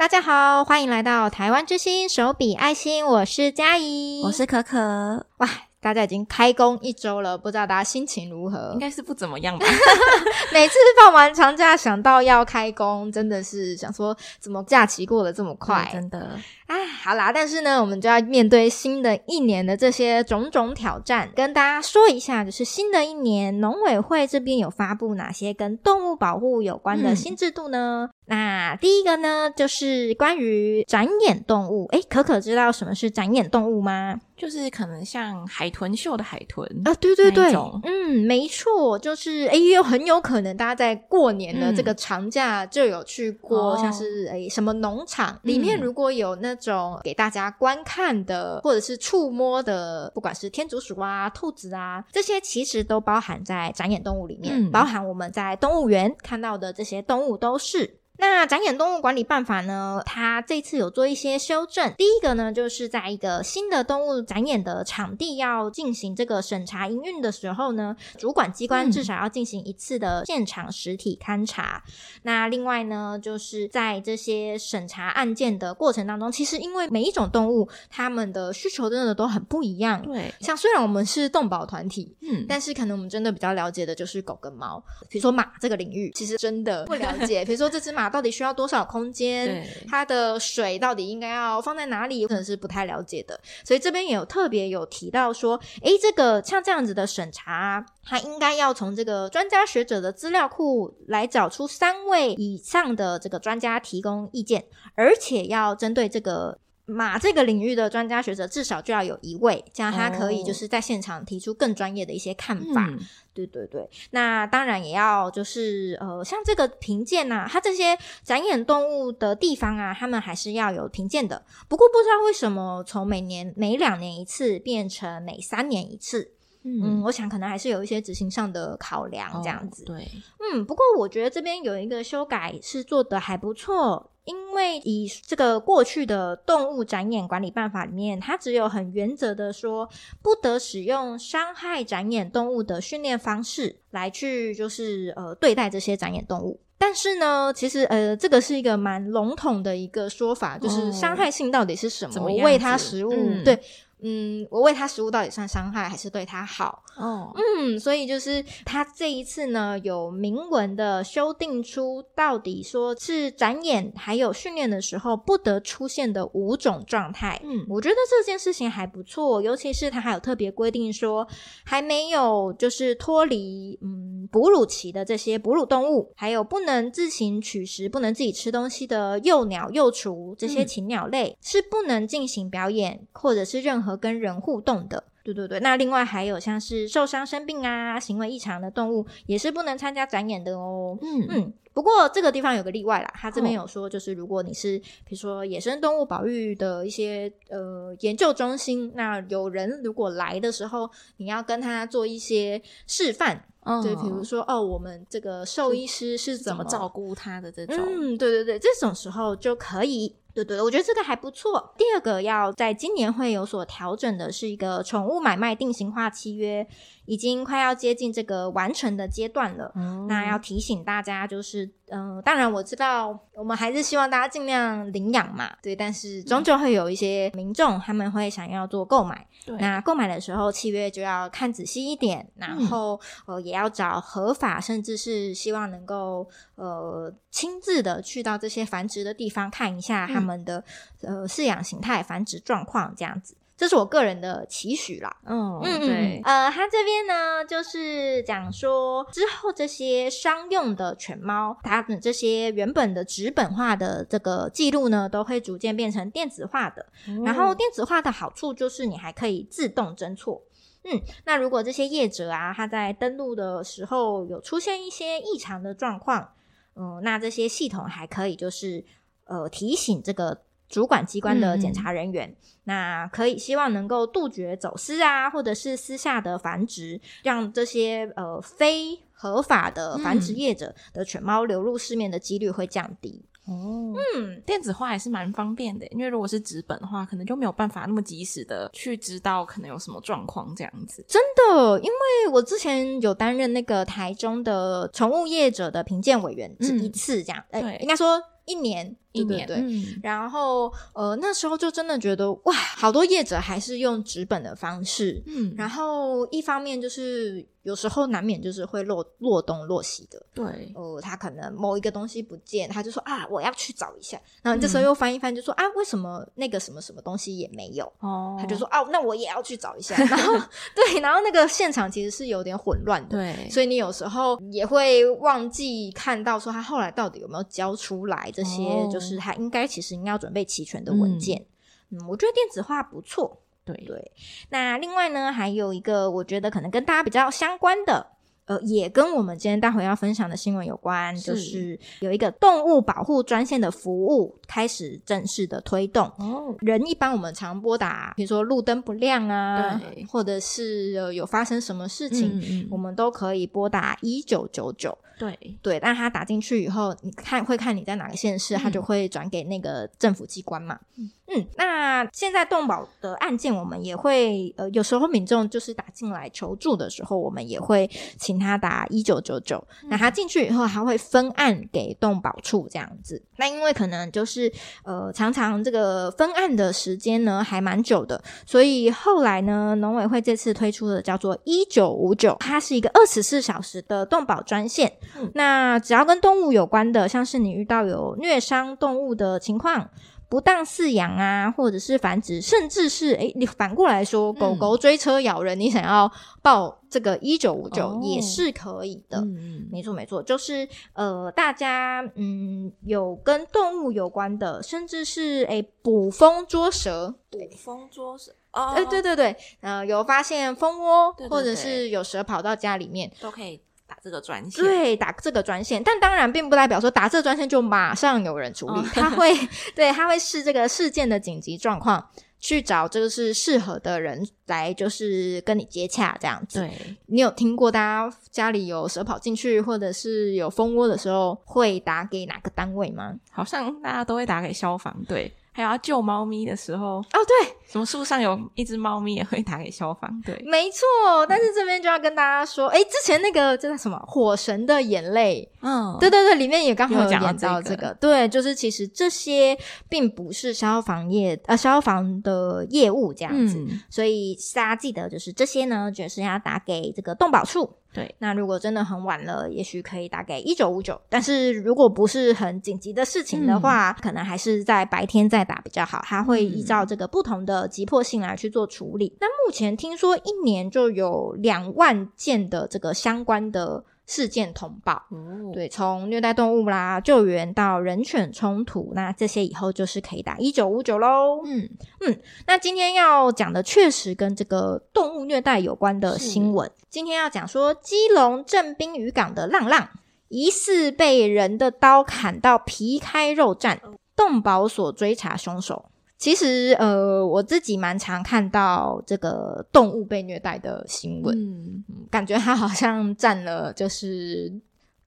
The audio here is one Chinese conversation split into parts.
大家好，欢迎来到台湾之星手笔爱心，我是佳怡，我是可可。哇，大家已经开工一周了，不知道大家心情如何？应该是不怎么样吧。每次放完长假，想到要开工，真的是想说，怎么假期过得这么快？真的。哎，好啦，但是呢，我们就要面对新的一年的这些种种挑战，跟大家说一下，就是新的一年，农委会这边有发布哪些跟动物保护有关的新制度呢？嗯、那第一个呢，就是关于展演动物。诶，可可知道什么是展演动物吗？就是可能像海豚秀的海豚啊，对对对，嗯，没错，就是哎，又很有可能大家在过年的这个长假就有去过，嗯、像是诶什么农场里面如果有那。种给大家观看的，或者是触摸的，不管是天竺鼠啊、兔子啊，这些其实都包含在展演动物里面，嗯、包含我们在动物园看到的这些动物都是。那展演动物管理办法呢，它这次有做一些修正。第一个呢，就是在一个新的动物展演的场地要进行这个审查营运的时候呢，主管机关至少要进行一次的现场实体勘查。嗯、那另外呢，就是在这些审查案件的过程当中，其实因为每一种动物它们的需求真的都很不一样。对，像虽然我们是动保团体，嗯，但是可能我们真的比较了解的就是狗跟猫。比如说马这个领域，其实真的不了解。比如说这只马。到底需要多少空间？它的水到底应该要放在哪里？可能是不太了解的，所以这边也有特别有提到说，诶，这个像这样子的审查，它应该要从这个专家学者的资料库来找出三位以上的这个专家提供意见，而且要针对这个。马这个领域的专家学者至少就要有一位，这样他可以就是在现场提出更专业的一些看法。哦、对对对，那当然也要就是呃，像这个评鉴呐，它这些展演动物的地方啊，他们还是要有评鉴的。不过不知道为什么从每年每两年一次变成每三年一次。嗯，嗯，我想可能还是有一些执行上的考量这样子。哦、对，嗯，不过我觉得这边有一个修改是做的还不错。因为以这个过去的动物展演管理办法里面，它只有很原则的说，不得使用伤害展演动物的训练方式来去就是呃对待这些展演动物。但是呢，其实呃这个是一个蛮笼统的一个说法，就是伤害性到底是什么？我喂它食物，嗯、对。嗯，我喂它食物到底算伤害还是对它好？哦，嗯，所以就是它这一次呢，有明文的修订出到底说是展演还有训练的时候不得出现的五种状态。嗯，我觉得这件事情还不错，尤其是它还有特别规定说，还没有就是脱离嗯哺乳期的这些哺乳动物，还有不能自行取食、不能自己吃东西的幼鸟、幼雏这些禽鸟类，嗯、是不能进行表演或者是任何。跟人互动的，对对对。那另外还有像是受伤、生病啊、行为异常的动物，也是不能参加展演的哦。嗯嗯。不过这个地方有个例外啦，他这边有说，就是如果你是比如说野生动物保育的一些呃研究中心，那有人如果来的时候，你要跟他做一些示范，嗯、对，比如说哦，我们这个兽医师是怎么照顾他的这种，嗯，对对对，这种时候就可以。对对，我觉得这个还不错。第二个要在今年会有所调整的是一个宠物买卖定型化契约，已经快要接近这个完成的阶段了。嗯，那要提醒大家就是。嗯、呃，当然我知道，我们还是希望大家尽量领养嘛，对。但是终究会有一些民众他们会想要做购买，对。那购买的时候，契约就要看仔细一点，然后、嗯、呃也要找合法，甚至是希望能够呃亲自的去到这些繁殖的地方看一下他们的、嗯、呃饲养形态、繁殖状况这样子。这是我个人的期许啦。嗯嗯对。呃，他这边呢，就是讲说之后这些商用的犬猫，它的这些原本的纸本化的这个记录呢，都会逐渐变成电子化的。嗯、然后电子化的好处就是你还可以自动侦错。嗯，那如果这些业者啊，他在登录的时候有出现一些异常的状况，嗯，那这些系统还可以就是呃提醒这个。主管机关的检查人员，嗯、那可以希望能够杜绝走私啊，或者是私下的繁殖，让这些呃非合法的繁殖业者的犬猫流入市面的几率会降低。哦，嗯，电子化还是蛮方便的，因为如果是纸本的话，可能就没有办法那么及时的去知道可能有什么状况这样子。真的，因为我之前有担任那个台中的宠物业者的评鉴委员，是一次这样，哎、嗯，欸、对应该说一年。一年。对对对。嗯、然后呃，那时候就真的觉得哇，好多业者还是用纸本的方式。嗯，然后一方面就是。有时候难免就是会落落东落西的，对，呃，他可能某一个东西不见，他就说啊，我要去找一下。然后这时候又翻一翻，就说、嗯、啊，为什么那个什么什么东西也没有？哦，他就说啊，那我也要去找一下。然后对，然后那个现场其实是有点混乱的，对，所以你有时候也会忘记看到说他后来到底有没有交出来这些，就是他应该其实应该要准备齐全的文件。嗯，嗯，我觉得电子化不错。对对，那另外呢，还有一个我觉得可能跟大家比较相关的，呃，也跟我们今天待会要分享的新闻有关，是就是有一个动物保护专线的服务开始正式的推动。哦，人一般我们常拨打，比如说路灯不亮啊，对，或者是有发生什么事情，嗯嗯，我们都可以拨打一九九九。对对，但他打进去以后，你看会看你在哪个县市，他就会转给那个政府机关嘛。嗯嗯，那现在动保的案件，我们也会呃，有时候民众就是打进来求助的时候，我们也会请他打一九九九。那他进去以后，还会分案给动保处这样子。那因为可能就是呃，常常这个分案的时间呢还蛮久的，所以后来呢，农委会这次推出的叫做一九五九，它是一个二十四小时的动保专线。嗯，那只要跟动物有关的，像是你遇到有虐伤动物的情况。不当饲养啊，或者是繁殖，甚至是诶，你反过来说，狗狗追车咬人，嗯、你想要报这个一九五九也是可以的。嗯，没错没错，就是呃，大家嗯有跟动物有关的，甚至是诶捕蜂捉蛇，捕蜂捉蛇，哦，诶对对对，呃，有发现蜂窝，对对对，或者是有蛇跑到家里面，都可以。打这个专线，对，打这个专线，但当然并不代表说打这个专线就马上有人处理，他、哦、会，对，他会视这个事件的紧急状况，去找这个是适合的人来，就是跟你接洽这样子。对，你有听过大家家里有蛇跑进去，或者是有蜂窝的时候，会打给哪个单位吗？好像大家都会打给消防队。还要救猫咪的时候，哦，对，什么树上有一只猫咪也会打给消防，对，没错。但是这边就要跟大家说，哎、嗯，之前那个叫什么《火神的眼泪》，嗯，对对对，里面也刚好有讲到这个，这个、对，就是其实这些并不是消防业呃消防的业务这样子，嗯、所以大家记得就是这些呢，就是要打给这个动保处。对，那如果真的很晚了，也许可以打给一九五九。但是如果不是很紧急的事情的话，嗯、可能还是在白天再打比较好。它会依照这个不同的急迫性来去做处理。那、嗯、目前听说一年就有两万件的这个相关的。事件通报，哦、对，从虐待动物啦、救援到人犬冲突，那这些以后就是可以打一九五九喽。嗯嗯，那今天要讲的确实跟这个动物虐待有关的新闻。今天要讲说，基隆镇滨渔港的浪浪疑似被人的刀砍到皮开肉绽，动保所追查凶手。其实，呃，我自己蛮常看到这个动物被虐待的新闻，嗯，感觉它好像占了就是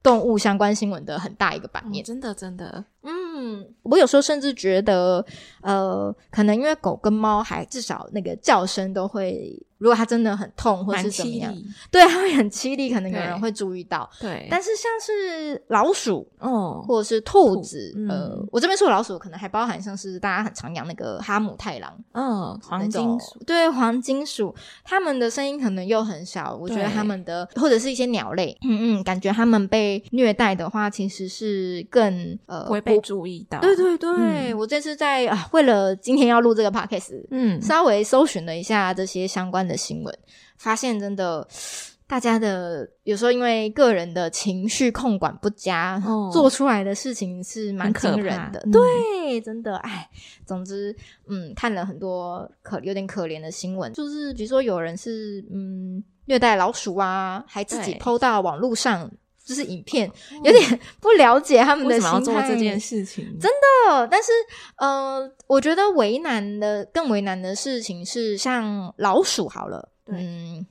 动物相关新闻的很大一个版面。嗯，真的，真的。嗯，我有时候甚至觉得，呃，可能因为狗跟猫还至少那个叫声都会，如果它真的很痛或是怎么样，对，它会很凄厉，可能有人会注意到。对，但是像是老鼠，哦，或者是兔子，兔呃，嗯、我这边说老鼠，可能还包含像是大家很常养那个哈姆太郎，嗯、哦，黄金鼠，对，黄金鼠，它们的声音可能又很小，我觉得它们的或者是一些鸟类，嗯嗯，感觉它们被虐待的话，其实是更呃会被。注意到，对对对，嗯、我这次在啊，为了今天要录这个 podcast，嗯，稍微搜寻了一下这些相关的新闻，发现真的，大家的有时候因为个人的情绪控管不佳，哦、做出来的事情是蛮惊人的。对，真的，哎，总之，嗯，看了很多可有点可怜的新闻，就是比如说有人是嗯虐待老鼠啊，还自己 PO 到网络上。就是影片有点 不了解他们的心态，做这件事情？真的，但是呃，我觉得为难的更为难的事情是像老鼠好了，嗯，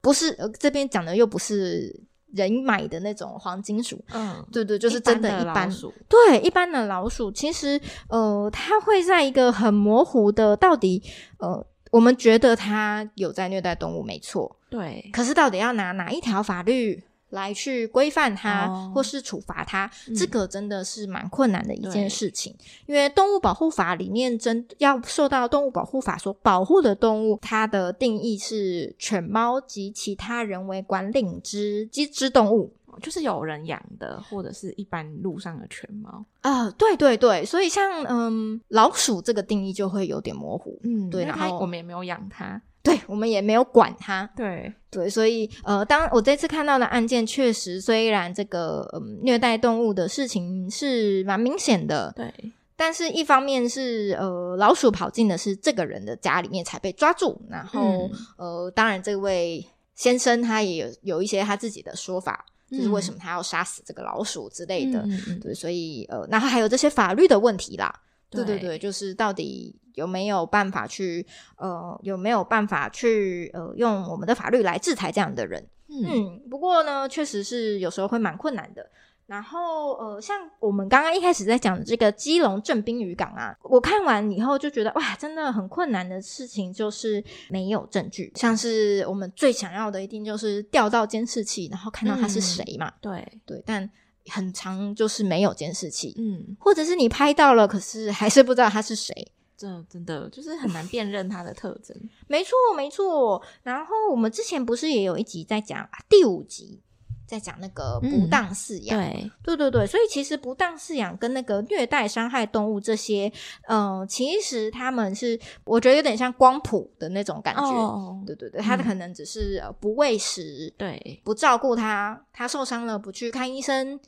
不是呃这边讲的又不是人买的那种黄金鼠，嗯，对对，就是真的一般，一般。鼠，对一般的老鼠，其实呃，它会在一个很模糊的到底呃，我们觉得它有在虐待动物没错，对，可是到底要拿哪一条法律来去规范它，哦、或是处罚它，嗯、这个真的是蛮困难的一件事情。因为动物保护法里面真要受到动物保护法所保护的动物，它的定义是犬猫及其他人为管理之机支动物。就是有人养的，或者是一般路上的犬猫。啊、呃，对对对，所以像嗯老鼠这个定义就会有点模糊，嗯，对，然后我们也没有养它，对我们也没有管他，对。对，所以呃，当我这次看到的案件，确实虽然这个嗯虐待动物的事情是蛮明显的，对，但是一方面是呃老鼠跑进的是这个人的家里面才被抓住，然后、嗯、呃当然这位先生他也有有一些他自己的说法。就是为什么他要杀死这个老鼠之类的，对，所以呃，然后还有这些法律的问题啦，对对对对，就是到底有没有办法去呃，有没有办法去呃，用我们的法律来制裁这样的人？嗯，嗯，不过呢，确实是有时候会蛮困难的。然后，呃，像我们刚刚一开始在讲的这个基隆正滨渔港啊，我看完以后就觉得，哇，真的很困难的事情就是没有证据。像是我们最想要的，一定就是调到监视器，然后看到他是谁嘛。嗯、对对，但很长就是没有监视器，嗯，或者是你拍到了，可是还是不知道他是谁。这真的就是很难辨认他的特征。没错，没错。然后我们之前不是也有一集在讲啊，第五集。在讲那个不当饲养，嗯，对，对对对，所以其实不当饲养跟那个虐待伤害动物这些，嗯、呃，其实他们是我觉得有点像光谱的那种感觉，哦、对对对，他可能只是、嗯、不喂食，对，不照顾他，他受伤了不去看医生，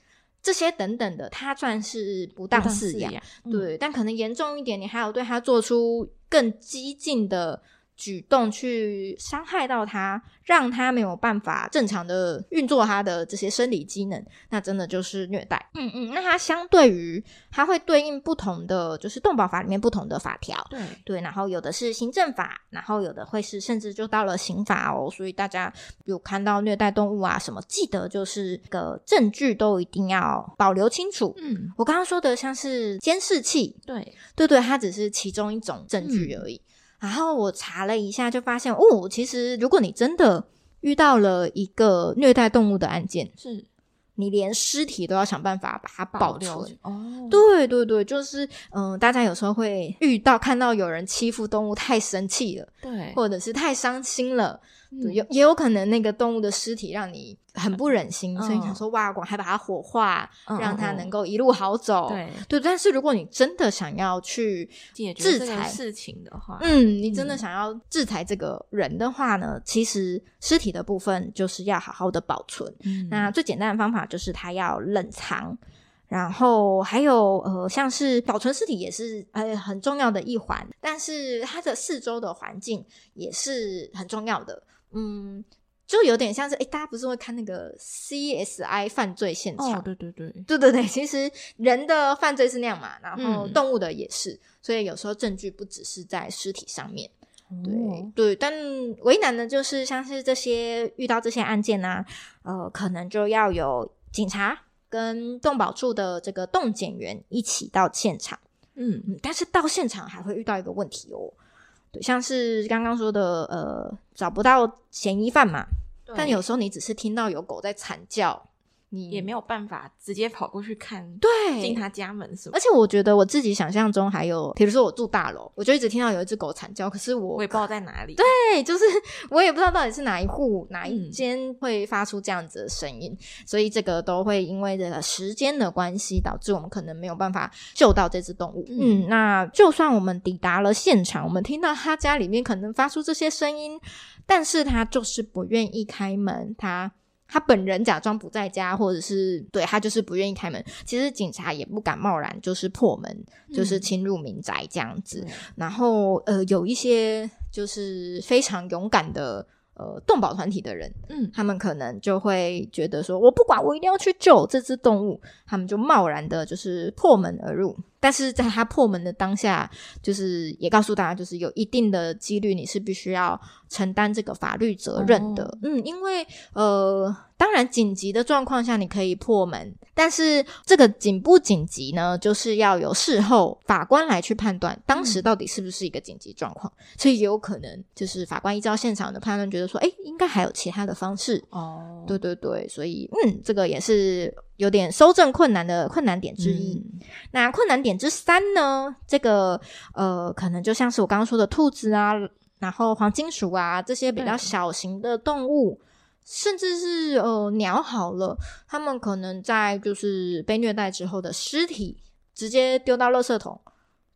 这些等等的，他算是不当饲养，对，嗯、但可能严重一点，你还有对他做出更激进的。举动去伤害到他，让他没有办法正常的运作他的这些生理机能，那真的就是虐待。嗯嗯，那它相对于它会对应不同的，就是动保法里面不同的法条。对对，然后有的是行政法，然后有的会是甚至就到了刑法哦。所以大家有看到虐待动物啊什么，记得就是个证据都一定要保留清楚。嗯，我刚刚说的像是监视器，对对对，它只是其中一种证据而已。嗯然后我查了一下，就发现哦，其实如果你真的遇到了一个虐待动物的案件，是你连尸体都要想办法把它保存。哦，对对对，就是嗯，大家有时候会遇到看到有人欺负动物太生气了，对，或者是太伤心了，嗯、对，有也有可能那个动物的尸体让你很不忍心，嗯、所以你想说哇，我还把它火化，嗯、让它能够一路好走。对对，但是如果你真的想要去制裁事情的话，嗯，你真的想要制裁这个人的话呢，嗯、其实尸体的部分就是要好好的保存。嗯、那最简单的方法就是它要冷藏，然后还有呃，像是保存尸体也是呃很重要的一环，但是它的四周的环境也是很重要的。嗯。就有点像是，诶、欸、大家不是会看那个 CSI 犯罪现场？哦，对对对，对对对，其实人的犯罪是那样嘛，然后动物的也是，嗯、所以有时候证据不只是在尸体上面。对、哦、对，但为难的就是像是这些遇到这些案件啊，呃，可能就要有警察跟动保处的这个动检员一起到现场。嗯嗯，但是到现场还会遇到一个问题哦。像是刚刚说的，呃，找不到嫌疑犯嘛，但有时候你只是听到有狗在惨叫。你也没有办法直接跑过去看，对，进他家门什么？而且我觉得我自己想象中还有，比如说我住大楼，我就一直听到有一只狗惨叫，可是我我也不知道在哪里。对，就是 我也不知道到底是哪一户哪一间会发出这样子的声音，嗯、所以这个都会因为这个时间的关系，导致我们可能没有办法救到这只动物。嗯，嗯，那就算我们抵达了现场，我们听到他家里面可能发出这些声音，但是他就是不愿意开门，他。他本人假装不在家，或者是对他就是不愿意开门。其实警察也不敢贸然就是破门，嗯、就是侵入民宅这样子。嗯、然后呃，有一些就是非常勇敢的呃动保团体的人，嗯，他们可能就会觉得说，我不管，我一定要去救这只动物。他们就贸然的就是破门而入。但是在他破门的当下，就是也告诉大家，就是有一定的几率你是必须要承担这个法律责任的。哦、嗯，因为呃，当然紧急的状况下你可以破门，但是这个紧不紧急呢，就是要有事后法官来去判断当时到底是不是一个紧急状况。嗯、所以也有可能就是法官依照现场的判断，觉得说，哎，应该还有其他的方式。哦，对对对，所以嗯，这个也是。有点收正困难的困难点之一，嗯、那困难点之三呢？这个呃，可能就像是我刚刚说的兔子啊，然后黄金鼠啊这些比较小型的动物，嗯、甚至是呃鸟好了，它们可能在就是被虐待之后的尸体直接丢到垃圾桶。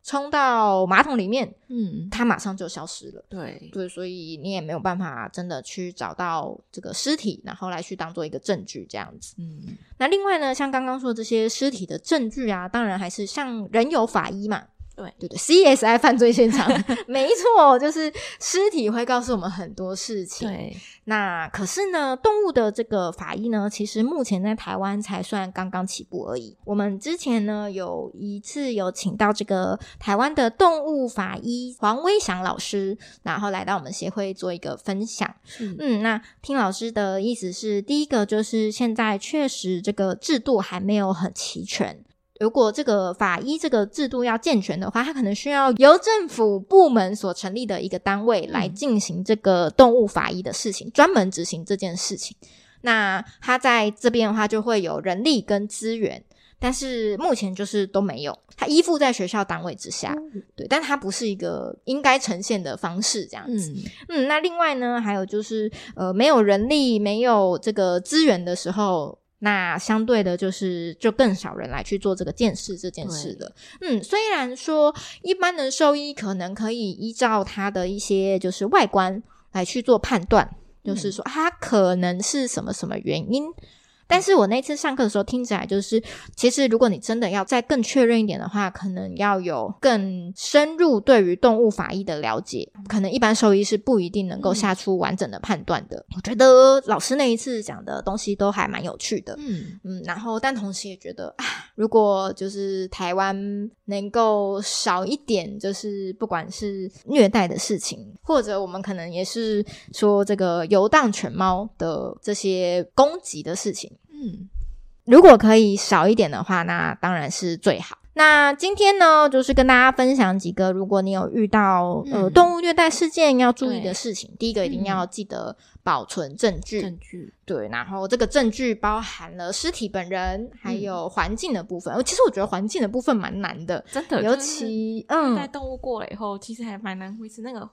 冲到马桶里面，嗯，它马上就消失了。对对，所以你也没有办法真的去找到这个尸体，然后来去当做一个证据这样子。嗯，那另外呢，像刚刚说的这些尸体的证据啊，当然还是像人有法医嘛。对对对，CSI 犯罪现场，没错，就是尸体会告诉我们很多事情。对，那可是呢，动物的这个法医呢，其实目前在台湾才算刚刚起步而已。我们之前呢，有一次有请到这个台湾的动物法医黄威祥老师，然后来到我们协会做一个分享。嗯，嗯，那听老师的意思是，第一个就是现在确实这个制度还没有很齐全。如果这个法医这个制度要健全的话，它可能需要由政府部门所成立的一个单位来进行这个动物法医的事情，专门执行这件事情。那它在这边的话，就会有人力跟资源，但是目前就是都没有。它依附在学校单位之下，对，但它不是一个应该呈现的方式，这样子。嗯，那另外呢，还有就是呃，没有人力、没有这个资源的时候。那相对的，就是就更少人来去做这个见识这件事了。嗯，虽然说一般的兽医可能可以依照它的一些就是外观来去做判断，嗯、就是说它可能是什么什么原因。但是我那次上课的时候听起来就是，其实如果你真的要再更确认一点的话，可能要有更深入对于动物法医的了解，可能一般兽医是不一定能够下出完整的判断的。嗯、我觉得老师那一次讲的东西都还蛮有趣的，嗯嗯，然后但同时也觉得啊，如果就是台湾能够少一点，就是不管是虐待的事情，或者我们可能也是说这个游荡犬猫的这些攻击的事情。嗯，如果可以少一点的话，那当然是最好。那今天呢，就是跟大家分享几个，如果你有遇到、嗯、呃动物虐待事件要注意的事情。第一个一定要记得保存证据，证据对。然后这个证据包含了尸体本人，还有环境的部分。嗯、其实我觉得环境的部分蛮难的，真的，尤其嗯，在动物过了以后，其实还蛮难维持那个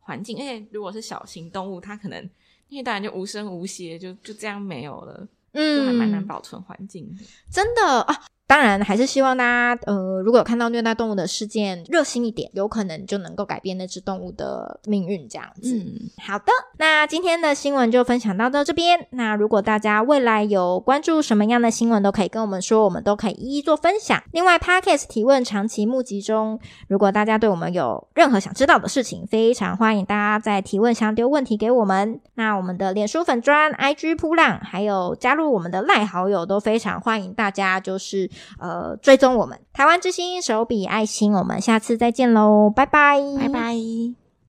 环境。而且如果是小型动物，它可能因为当然就无声无息，就就这样没有了。嗯，还蛮难保存环境的，真的啊。当然，还是希望大家，呃，如果有看到虐待动物的事件，热心一点，有可能就能够改变那只动物的命运，这样子。嗯，好的，那今天的新闻就分享到到这边。那如果大家未来有关注什么样的新闻，都可以跟我们说，我们都可以一一做分享。另外，Podcast 提问长期募集中，如果大家对我们有任何想知道的事情，非常欢迎大家在提问箱丢问题给我们。那我们的脸书粉砖、IG 扑浪，还有加入我们的赖好友，都非常欢迎大家，就是。呃，追踪我们台湾之星手笔爱心，我们下次再见喽，拜拜，拜拜。